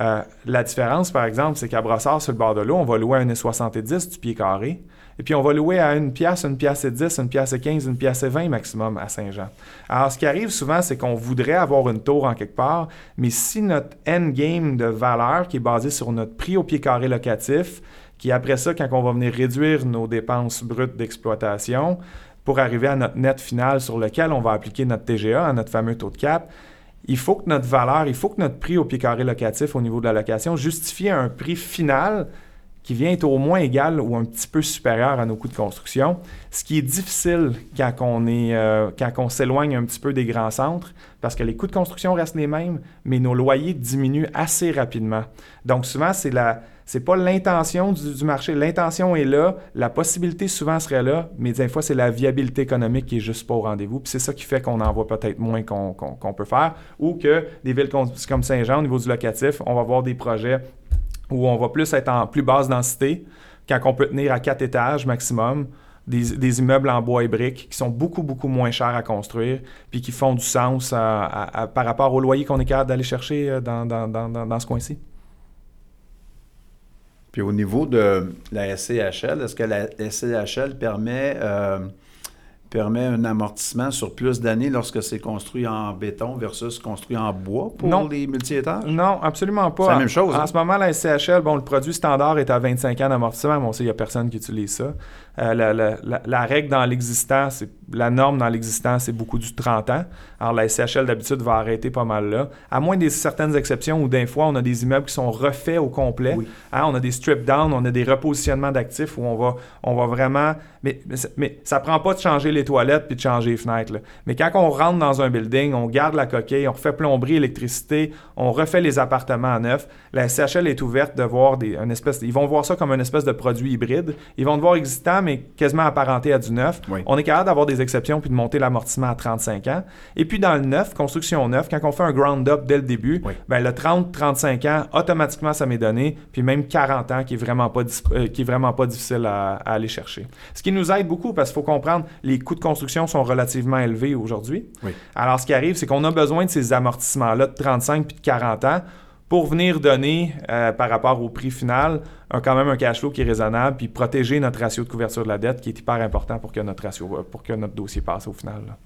Euh, la différence, par exemple, c'est qu'à Brossard, sur le bord de l'eau, on va louer à 1,70 du pied carré. Et puis, on va louer à une pièce, une pièce et 10, une pièce et 15, une pièce et 20 maximum à Saint-Jean. Alors, ce qui arrive souvent, c'est qu'on voudrait avoir une tour en quelque part, mais si notre endgame de valeur, qui est basé sur notre prix au pied carré locatif, qui après ça, quand on va venir réduire nos dépenses brutes d'exploitation, pour arriver à notre net final sur lequel on va appliquer notre TGA, à notre fameux taux de cap, il faut que notre valeur, il faut que notre prix au pied carré locatif au niveau de la location justifie un prix final qui vient être au moins égal ou un petit peu supérieur à nos coûts de construction, ce qui est difficile quand on, est, euh, quand on s'éloigne un petit peu des grands centres, parce que les coûts de construction restent les mêmes, mais nos loyers diminuent assez rapidement. Donc souvent, c'est la, c'est pas l'intention du, marché. L'intention est là, la possibilité souvent serait là, mais des fois, c'est la viabilité économique qui est juste pas au rendez-vous. Puis c'est ça qui fait qu'on en voit peut-être moins qu'on peut faire. Ou que des villes com- comme Saint-Jean, au niveau du locatif, on va avoir des projets où on va plus être en plus basse densité, quand on peut tenir à quatre étages maximum, des, immeubles en bois et briques qui sont beaucoup, beaucoup moins chers à construire, puis qui font du sens par rapport au loyer qu'on est capable d'aller chercher euh, dans ce coin-ci. Puis au niveau de la SCHL, est-ce que la SCHL permet, euh, permet un amortissement sur plus d'années lorsque c'est construit en béton versus construit en bois pour Non. les multi-étages? Non, absolument pas. C'est la même chose, En, hein? ce moment, la SCHL, bon, le produit standard est à 25 ans d'amortissement, mais on sait qu'il n'y a personne qui utilise ça. Euh, la, la- la- la règle dans l'existant, c'est la norme dans l'existant, c'est beaucoup du 30 ans. Alors, la SCHL, d'habitude, va arrêter pas mal là. À moins des certaines exceptions où, des fois, on a des immeubles qui sont refaits au complet. Oui. Hein, on a des strip down, on a des repositionnements d'actifs où on va, on va vraiment. Mais, mais, ça- mais ça prend pas de changer les toilettes puis de changer les fenêtres. là. Mais quand on rentre dans un building, on garde la coquille, on refait plomberie, électricité, on refait les appartements à neuf. La SCHL est ouverte de voir des, une espèce. Ils vont voir ça comme une espèce de produit hybride. Ils vont le voir existant, mais quasiment apparenté à du neuf. Oui. On est capable d'avoir des exceptions puis de monter l'amortissement à 35 ans. Et puis dans le neuf, construction neuf, quand on fait un ground up dès le début, Oui. ben, le 30-35 ans, automatiquement, ça m'est donné. Puis même 40 ans, qui est vraiment pas, euh, qui est vraiment pas difficile à, à aller chercher. Ce qui nous aide beaucoup, parce qu'il faut comprendre, les coûts de construction sont relativement élevés aujourd'hui. Oui. Alors, ce qui arrive, c'est qu'on a besoin de ces amortissements-là de 35 puis de 40 ans pour venir donner, euh, par rapport au prix final, un- quand même un cash flow qui est raisonnable, puis protéger notre ratio de couverture de la dette, qui est hyper important pour que notre ratio, euh, pour que notre dossier passe au final. là.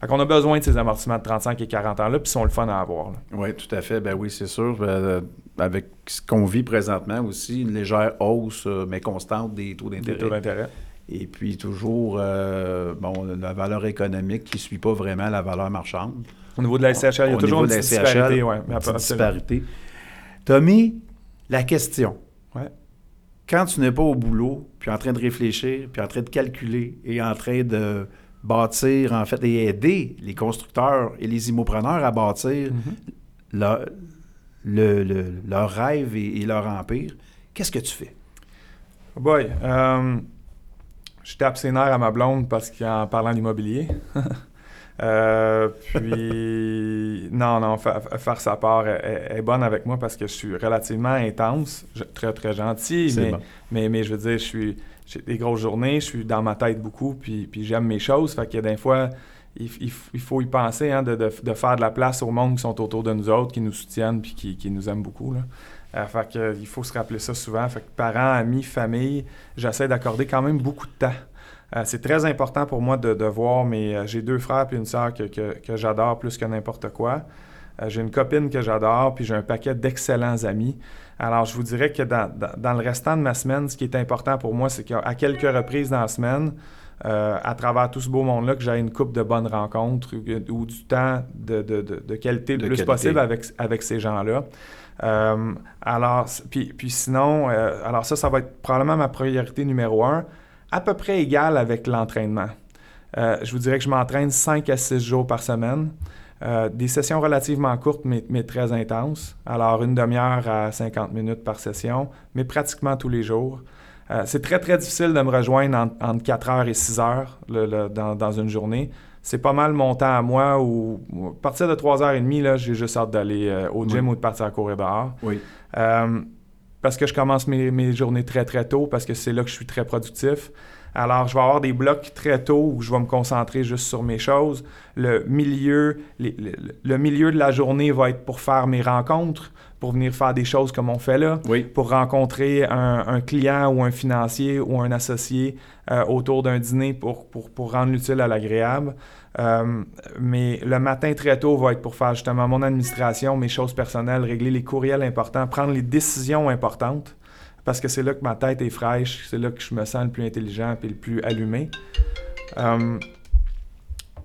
Fait qu'on a besoin de ces amortissements de 35 et 40 ans-là, puis ils sont le fun à avoir. Oui, tout à fait. Ben oui, c'est sûr. Euh, avec ce qu'on vit présentement aussi, une légère hausse, mais constante des taux Des d'intérêt. taux d'intérêt. Et puis toujours, euh, bon, la valeur économique qui ne suit pas vraiment la valeur marchande. Au niveau de la SCHL, il y a toujours une de petite disparité. Ouais, mais Petite disparité. Tommy, la question. Ouais. Quand tu n'es pas au boulot, puis en train de réfléchir, puis en train de calculer, et en train de bâtir, en fait, et aider les constructeurs et les immopreneurs à bâtir Mhm. leur, le- le- leur rêve et, et leur empire, qu'est-ce que tu fais? Oh Boy, euh, je tape ses nerfs à ma blonde parce qu'en parlant d'immobilier. [LAUGHS] Euh, puis, [LAUGHS] non, non, fa- fa- faire sa part elle est bonne avec moi parce que je suis relativement intense, je- très, très gentil, mais, bon. mais, mais je veux dire, je suis, j'ai des grosses journées, je suis dans ma tête beaucoup, puis, puis j'aime mes choses. Fait que des fois, il, il f- il faut y penser, hein, de, de- de faire de la place au monde qui sont autour de nous autres, qui nous soutiennent, puis qui, qui nous aiment beaucoup. Là. Euh, fait que, euh, il faut se rappeler ça souvent. Fait que parents, amis, famille, j'essaie d'accorder quand même beaucoup de temps. Euh, c'est très important pour moi de, de voir mes. euh, j'ai deux frères puis une sœur que, que- que j'adore plus que n'importe quoi. Euh, j'ai une copine que j'adore, puis j'ai un paquet d'excellents amis. Alors, je vous dirais que dans, dans- dans le restant de ma semaine, ce qui est important pour moi, c'est qu'à quelques reprises dans la semaine, à travers tout ce beau monde-là, que j'ai une coupe de bonnes rencontres ou, ou du temps de, de- de- qualité le plus qualité. possible avec, avec ces gens-là. Alors, puis, puis sinon, alors ça, ça va être probablement ma priorité numéro un, à peu près égale avec l'entraînement. Euh, je vous dirais que je m'entraîne 5 à 6 jours par semaine. Euh, des sessions relativement courtes, mais, mais très intenses. Alors, une demi-heure à 50 minutes par session, mais pratiquement tous les jours. Euh, c'est très, très difficile de me rejoindre en- entre 4 heures et 6 heures le- le- dans, dans une journée. C'est pas mal mon temps à moi où, à partir de 3h30, là, j'ai juste hâte d'aller au gym Oui. ou de partir à courir dehors. Oui. Parce que je commence mes, mes journées très très tôt, parce que c'est là que je suis très productif. Alors, je vais avoir des blocs très tôt où je vais me concentrer juste sur mes choses. Le milieu, les- le, le milieu de la journée va être pour faire mes rencontres, pour venir faire des choses comme on fait là, Oui. pour rencontrer un, un client ou un financier ou un associé euh, autour d'un dîner pour, pour, pour rendre l'utile à l'agréable. Euh, mais le matin très tôt va être pour faire justement mon administration, mes choses personnelles, régler les courriels importants, prendre les décisions importantes, parce que c'est là que ma tête est fraîche, c'est là que je me sens le plus intelligent et le plus allumé. Euh,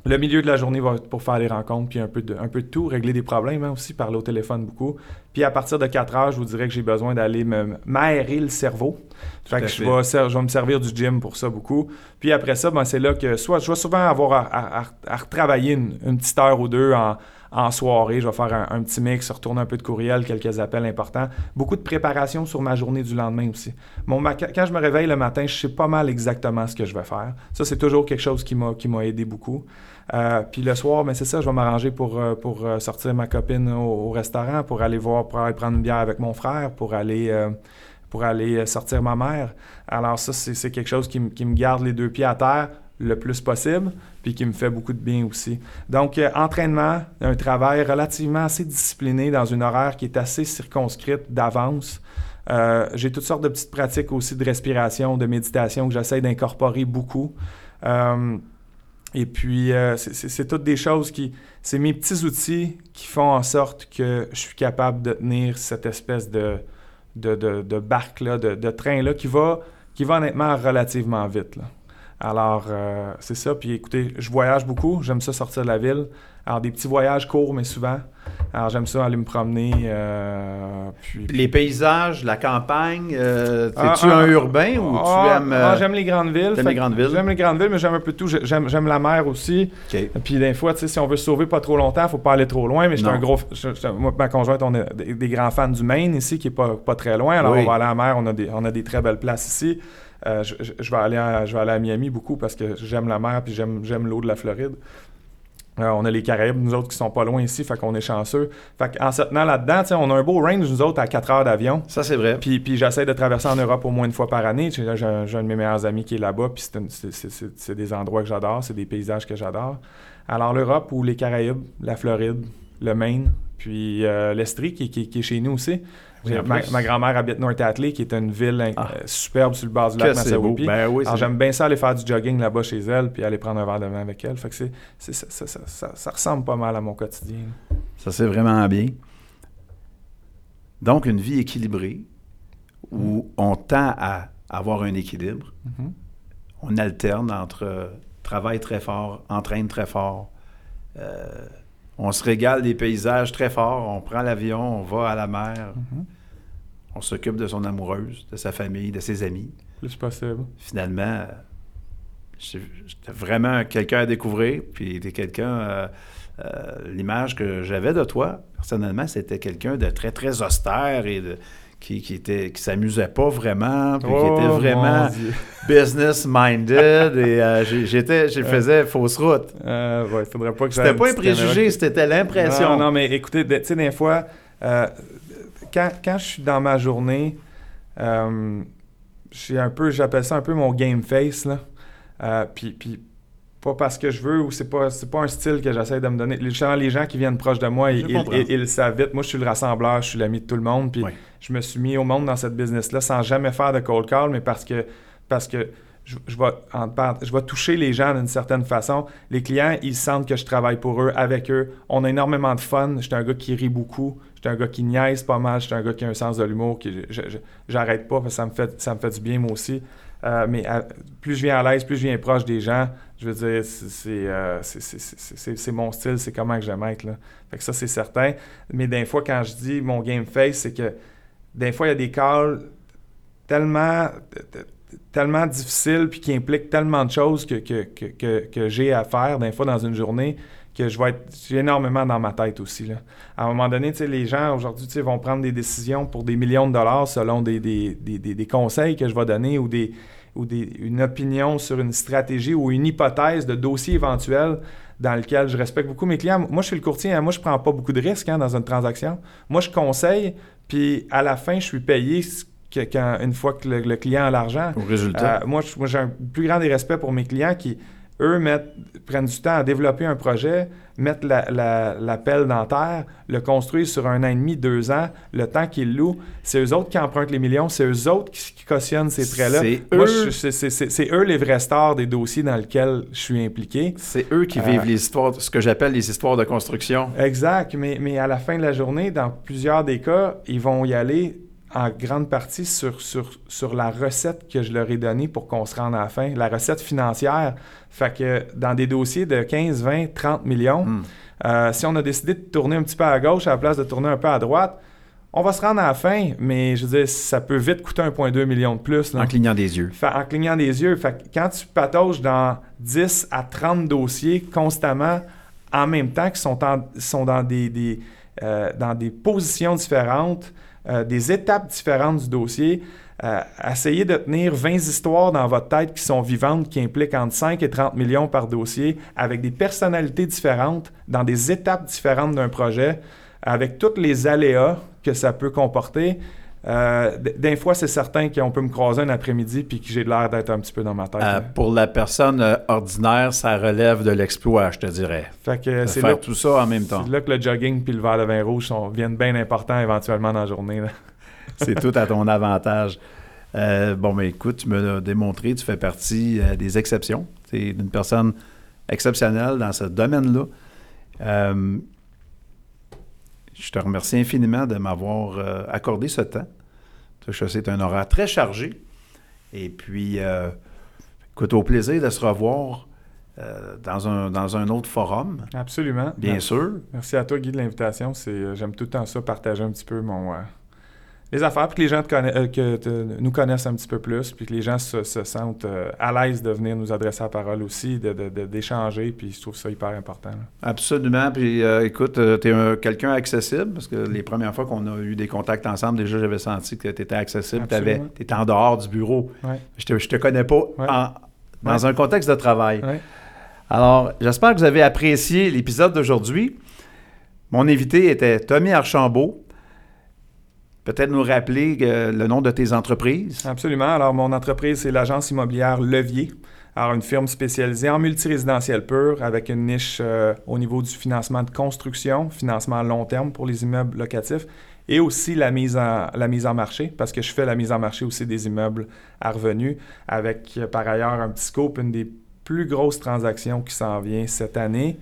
le milieu de la journée va être pour faire les rencontres, puis un peu de, un peu de tout, régler des problèmes hein, aussi, parler au téléphone beaucoup. Puis à partir de 4 heures, je vous dirais que j'ai besoin d'aller me- m'aérer le cerveau. Fait que je vais, ser- je vais me servir du gym pour ça beaucoup. Puis après ça, ben, c'est là que soit je vais souvent avoir à, à- à- à retravailler une, une petite heure ou deux en, en soirée. Je vais faire un, un petit mix, retourner un peu de courriel, quelques appels importants. Beaucoup de préparation sur ma journée du lendemain aussi. Mon, quand je me réveille le matin, je sais pas mal exactement ce que je vais faire. Ça, c'est toujours quelque chose qui m'a aidé beaucoup. Euh, puis le soir, ben c'est ça, je vais m'arranger pour, euh, pour euh, sortir ma copine au, au restaurant, pour aller voir, pour aller prendre une bière avec mon frère, pour aller, euh, pour aller sortir ma mère. Alors ça, c'est quelque chose qui, me- qui me garde les deux pieds à terre le plus possible, puis qui me fait beaucoup de bien aussi. Donc, entraînement, un travail relativement assez discipliné dans une horaire qui est assez circonscrite d'avance. Euh, J'ai toutes sortes de petites pratiques aussi de respiration, de méditation que j'essaie d'incorporer beaucoup. Euh, et puis, euh, c'est- toutes des choses qui... C'est mes petits outils qui font en sorte que je suis capable de tenir cette espèce de, de, de, de barque-là, de, de train-là, qui va, qui va honnêtement relativement vite. là. Alors, euh, c'est ça. Puis écoutez, je voyage beaucoup. J'aime ça sortir de la ville. Alors, des petits voyages courts, mais souvent. Alors, j'aime ça aller me promener. euh, puis, Les paysages, la campagne, euh, Ah, es-tu ah, un urbain ou ah, tu aimes... ah, euh, j'aime les grandes villes. t'aimes Fait les que grandes villes? J'aime les grandes villes, mais j'aime un peu tout. J'ai- J'aime la mer aussi. Puis des fois, tu sais, si on veut se sauver pas trop longtemps, faut pas aller trop loin. Mais j'étais un gros. je- je- moi, et ma conjointe, on est des, des grands fans du Maine ici, qui est pas, pas très loin. Alors Oui. on va aller à la mer, on a des, on a des très belles places ici. Euh, je, je- je vais aller à, je vais aller à Miami beaucoup parce que j'aime la mer puis j'aime j'aime l'eau de la Floride. Euh, on a les Caraïbes, nous autres, qui sont pas loin ici, fait qu'on est chanceux. Fait qu'en se tenant là-dedans, on a un beau range, nous autres, à 4 heures d'avion. Ça, c'est vrai. Puis, puis j'essaie de traverser en Europe au moins une fois par année. J'ai, un, j'ai un de mes meilleurs amis qui est là-bas, puis c'est, des endroits que j'adore, c'est des paysages que j'adore. Alors l'Europe ou les Caraïbes, la Floride, le Maine, puis euh, l'Estrie, qui, qui- qui est chez nous aussi. Ma, grand-mère habite North Atlee, qui est une ville Ah. euh, superbe sur le bas du lac c'est beau. Massawippi. Ben oui, Alors, c'est- j'aime bien ça aller faire du jogging là-bas chez elle, puis aller prendre un verre de vin avec elle. Fait que ça, ça- ça- ça- ça ressemble pas mal à mon quotidien. là. Ça, c'est vraiment bien. Donc, une vie équilibrée où on tend à avoir un équilibre. Mhm. On alterne entre euh, travail très fort, entraîne très fort. euh, on se régale des paysages très forts. On prend l'avion, on va à la mer. Mhm. On s'occupe de son amoureuse, de sa famille, de ses amis. Plus possible. Finalement, j'étais vraiment quelqu'un à découvrir. Puis t'es quelqu'un... euh, euh, L'image que j'avais de toi, personnellement, c'était quelqu'un de très, très austère et de, qui, qui était qui s'amusait pas vraiment, puis qui Oh, était vraiment mon Dieu. [LAUGHS] business-minded. et euh, j'étais, je faisais fausse route. Euh, ouais, faudrait pas que C'était pas un préjugé, c'était l'impression. Non, non, mais écoutez, de- tu sais, des fois, euh, quand, quand je suis dans ma journée, euh, j'ai un peu, j'appelle ça un peu mon game face, là. Puis, puis pas parce que je veux ou c'est pas, c'est pas un style que j'essaie de me donner. Les gens, les gens qui viennent proches de moi, ils, ils- ils le savent vite. Moi, je suis le rassembleur, je suis l'ami de tout le monde. Puis je me suis mis au monde dans cette business-là sans jamais faire de cold call, mais parce que, parce que je, je vais, en je vais toucher les gens d'une certaine façon. Les clients, ils sentent que je travaille pour eux, avec eux. On a énormément de fun. J'étais un gars qui rit beaucoup. J'étais un gars qui niaise pas mal. J'étais un gars qui a un sens de l'humour. Qui, j'arrête pas parce que ça me fait, ça me fait du bien, moi aussi. Euh, mais à- plus je viens à l'aise, plus je viens proche des gens, je veux dire, euh, c'est- mon style, c'est comment que j'aime être. Là. Fait que ça, c'est certain. Mais des fois, quand je dis mon game face, c'est que des fois, il y a des calls tellement, tellement difficiles puis qui impliquent tellement de choses que, que, que, que, que j'ai à faire, des fois, dans une journée, que je vais être énormément dans ma tête aussi. Là. À un moment donné, les gens aujourd'hui vont prendre des décisions pour des millions de dollars selon des, des, des- des conseils que je vais donner ou, des, ou des, une opinion sur une stratégie ou une hypothèse de dossier éventuel dans lequel je respecte beaucoup mes clients. Moi, je suis le courtier, hein, moi, je prends pas beaucoup de risques hein, dans une transaction. Moi, je conseille, puis à la fin, je suis payé que- quand- une fois que le, le client a l'argent. Au résultat. Euh, moi, j'ai un plus grand des respects pour mes clients qui, eux, mettent, prennent du temps à développer un projet, mettent la, la, la pelle dans terre, le construisent sur un an et demi, deux ans, le temps qu'ils louent. C'est eux autres qui empruntent les millions, c'est eux autres qui, qui cautionnent ces prêts-là. C'est eux- c'est eux les vrais stars des dossiers dans lesquels je suis impliqué. c'est eux qui euh, vivent les histoires, ce que j'appelle les histoires de construction. Exact, mais, mais à la fin de la journée, dans plusieurs des cas, ils vont y aller en grande partie sur, sur, sur la recette que je leur ai donnée pour qu'on se rende à la fin, la recette financière. Fait que dans des dossiers de 15, 20, 30 millions, Hmm. euh, si on a décidé de tourner un petit peu à gauche à la place de tourner un peu à droite, on va se rendre à la fin, mais je veux dire, ça peut vite coûter 1,2 million de plus. là. En clignant des yeux. Fait- en clignant des yeux. Fait que quand tu patauges dans 10 à 30 dossiers constamment, en même temps, qui sont, en- sont dans, des, des, euh, dans des positions différentes, euh, des étapes différentes du dossier, euh, essayez de tenir 20 histoires dans votre tête qui sont vivantes, qui impliquent entre 5 et 30 millions par dossier, avec des personnalités différentes, dans des étapes différentes d'un projet, avec tous les aléas que ça peut comporter. Euh, d- des fois, c'est certain qu'on peut me croiser un après-midi puis que j'ai l'air d'être un petit peu dans ma tête. Euh, pour la personne euh, ordinaire, ça relève de l'exploit, je te dirais. fait que c'est faire là, tout ça en même temps. c'est là que le jogging puis le verre de vin rouge sont, viennent bien importants éventuellement dans la journée. [LAUGHS] C'est tout à ton avantage. Bon, mais écoute, tu me l'as démontré, tu fais partie des exceptions. Tu es une personne exceptionnelle dans ce domaine-là. Je te remercie infiniment de m'avoir euh, accordé ce temps. C'est un horaire très chargé. Et puis, euh, écoute, au plaisir de se revoir euh, dans, un, dans un autre forum, Absolument. bien Merci. sûr. Merci à toi, Guy, de l'invitation. C'est, j'aime tout le temps ça, partager un petit peu mon, les affaires, puis que les gens te conna- euh, que te- nous connaissent un petit peu plus, puis que les gens se, se sentent euh, à l'aise de venir nous adresser la parole aussi, de, de- de- d'échanger, puis je trouve ça hyper important. là. Absolument. Puis euh, écoute, tu es quelqu'un accessible parce que les premières fois qu'on a eu des contacts ensemble, déjà j'avais senti que tu étais accessible. Tu étais en dehors du bureau. Ouais. Je te, je te connais pas Ouais. en- dans un contexte de travail. Alors, j'espère que vous avez apprécié l'épisode d'aujourd'hui. Mon invité était Tommy Archambault. Peut-être nous rappeler euh, le nom de tes entreprises? Absolument. Alors, mon entreprise, c'est l'agence immobilière Levier. Alors, une firme spécialisée en multirésidentiel pur avec une niche euh, au niveau du financement de construction, financement à long terme pour les immeubles locatifs et aussi la mise en, la mise en marché, parce que je fais la mise en marché aussi des immeubles à revenus avec euh, par ailleurs un petit scope, une des plus grosses transactions qui s'en vient cette année,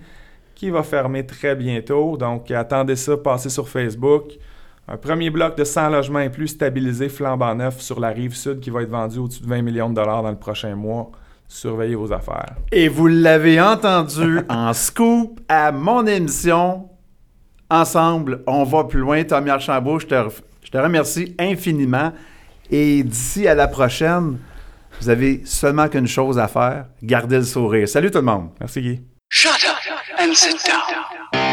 qui va fermer très bientôt. Donc, attendez ça, passez sur Facebook. Un premier bloc de 100 logements et plus stabilisé, flambant neuf sur la rive sud qui va être vendu au-dessus de 20 millions de dollars dans le prochain mois. Surveillez vos affaires. Et vous l'avez entendu [LAUGHS] en scoop à mon émission. Ensemble, on va plus loin. Tommy Archambault, je te, je te remercie infiniment. Et d'ici à la prochaine, vous avez seulement qu'une chose à faire, garder le sourire. Salut tout le monde. Merci Guy. Shut up and sit down.